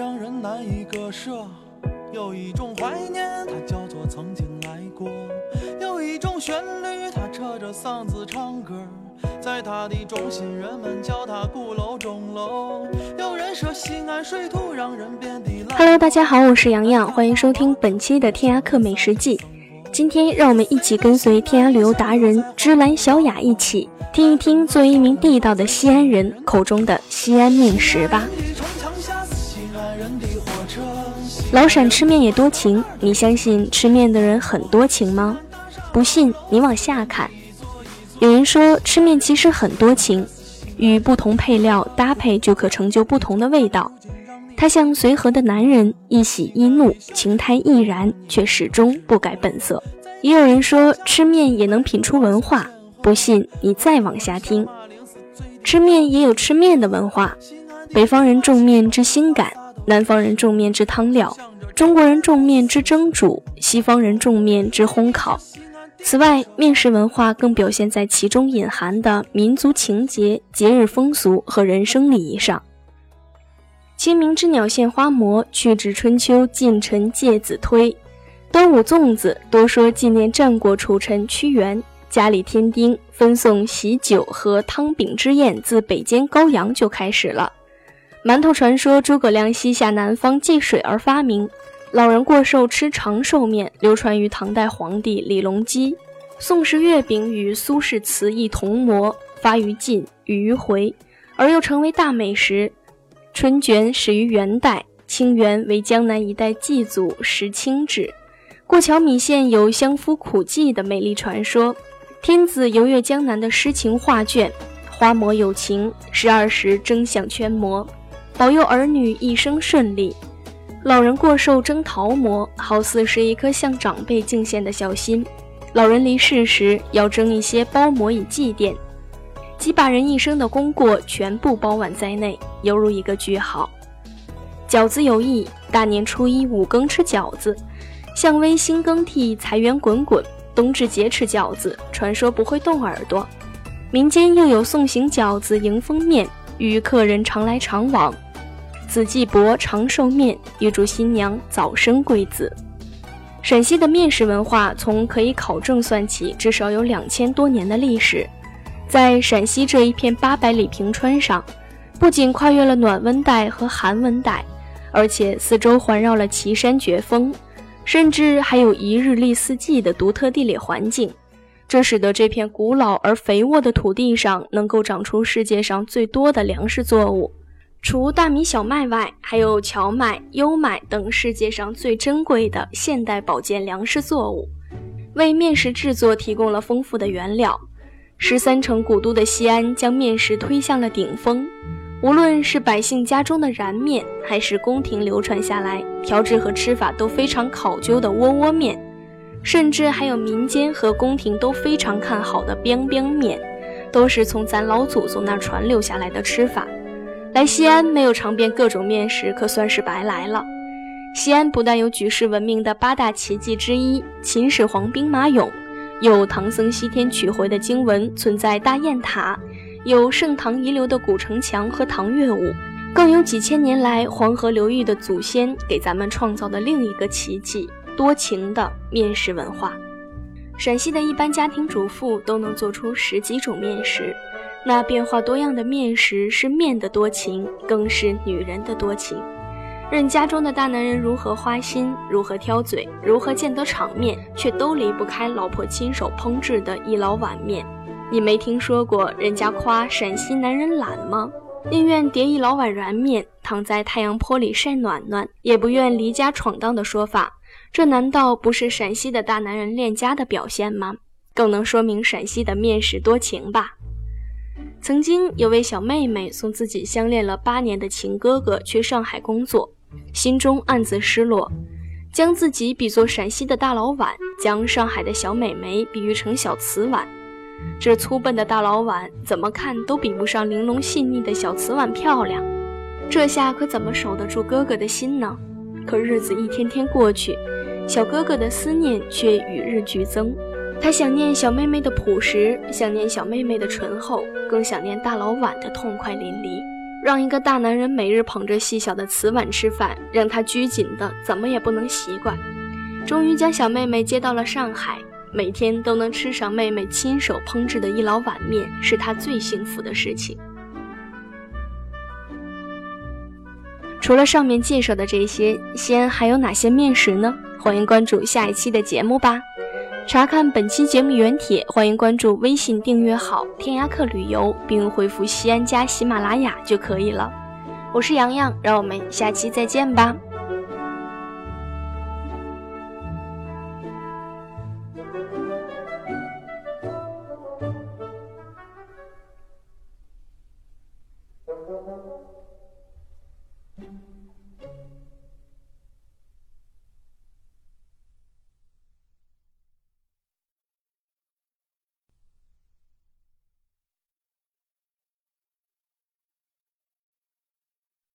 让人难以割舍，有一种怀念，它叫做曾经来过；有一种旋律，它扯着嗓子唱歌，在它的中心，人们叫它鼓楼钟楼。有人说西安水土让人变得。Hello，大家好，我是洋洋，欢迎收听本期的天涯客美食记。今天让我们一起跟随天涯旅游达人芝兰小雅一起听一听，作为一名地道的西安人口中的西安面食吧。老陕吃面也多情，你相信吃面的人很多情吗？不信你往下看。有人说吃面其实很多情，与不同配料搭配就可成就不同的味道。他像随和的男人，一喜一怒，情态亦然，却始终不改本色。也有人说吃面也能品出文化，不信你再往下听。吃面也有吃面的文化，北方人重面之心感。南方人重面之汤料，中国人重面之蒸煮，西方人重面之烘烤。此外，面食文化更表现在其中隐含的民族情节、节日风俗和人生礼仪上。清明之鸟献花馍，去至春秋晋臣介子推。端午粽子，多说纪念战国楚臣屈原。家里添丁，分送喜酒和汤饼之宴，自北监高阳就开始了。馒头传说，诸葛亮西下南方济水而发明。老人过寿吃长寿面，流传于唐代皇帝李隆基。宋时月饼与苏轼词意同模，发于晋，与于回，而又成为大美食。春卷始于元代，清源为江南一带祭祖食清制。过桥米线有相夫苦计的美丽传说。天子游阅江南的诗情画卷，花馍有情，十二时争相圈馍。保佑儿女一生顺利。老人过寿蒸桃馍，好似是一颗向长辈敬献的小心。老人离世时，要蒸一些包馍以祭奠，即把人一生的功过全部包揽在内，犹如一个句号。饺子有意，大年初一五更吃饺子，向威新更替，财源滚滚。冬至节吃饺子，传说不会冻耳朵。民间又有送行饺子迎风面，与客人常来常往。子继伯长寿面，预祝新娘早生贵子。陕西的面食文化从可以考证算起，至少有两千多年的历史。在陕西这一片八百里平川上，不仅跨越了暖温带和寒温带，而且四周环绕了奇山绝峰，甚至还有一日历四季的独特地理环境。这使得这片古老而肥沃的土地上能够长出世界上最多的粮食作物。除大米、小麦外，还有荞麦、优麦等世界上最珍贵的现代保健粮食作物，为面食制作提供了丰富的原料。十三城古都的西安将面食推向了顶峰。无论是百姓家中的燃面，还是宫廷流传下来调制和吃法都非常考究的窝窝面，甚至还有民间和宫廷都非常看好的边边面，都是从咱老祖宗那传留下来的吃法。来西安没有尝遍各种面食，可算是白来了。西安不但有举世闻名的八大奇迹之一秦始皇兵马俑，有唐僧西天取回的经文存在大雁塔，有盛唐遗留的古城墙和唐乐舞，更有几千年来黄河流域的祖先给咱们创造的另一个奇迹——多情的面食文化。陕西的一般家庭主妇都能做出十几种面食。那变化多样的面食是面的多情，更是女人的多情。任家中的大男人如何花心，如何挑嘴，如何见得场面，却都离不开老婆亲手烹制的一老碗面。你没听说过人家夸陕西男人懒吗？宁愿叠一老碗软面，躺在太阳坡里晒暖暖，也不愿离家闯荡的说法，这难道不是陕西的大男人恋家的表现吗？更能说明陕西的面食多情吧。曾经有位小妹妹送自己相恋了八年的情哥哥去上海工作，心中暗自失落，将自己比作陕西的大老碗，将上海的小美眉比喻成小瓷碗。这粗笨的大老碗怎么看都比不上玲珑细腻的小瓷碗漂亮，这下可怎么守得住哥哥的心呢？可日子一天天过去，小哥哥的思念却与日俱增。他想念小妹妹的朴实，想念小妹妹的醇厚，更想念大老碗的痛快淋漓。让一个大男人每日捧着细小的瓷碗吃饭，让他拘谨的怎么也不能习惯。终于将小妹妹接到了上海，每天都能吃上妹妹亲手烹制的一老碗面，是他最幸福的事情。除了上面介绍的这些，西安还有哪些面食呢？欢迎关注下一期的节目吧。查看本期节目原帖，欢迎关注微信订阅号“天涯客旅游”，并回复“西安加喜马拉雅”就可以了。我是洋洋，让我们下期再见吧。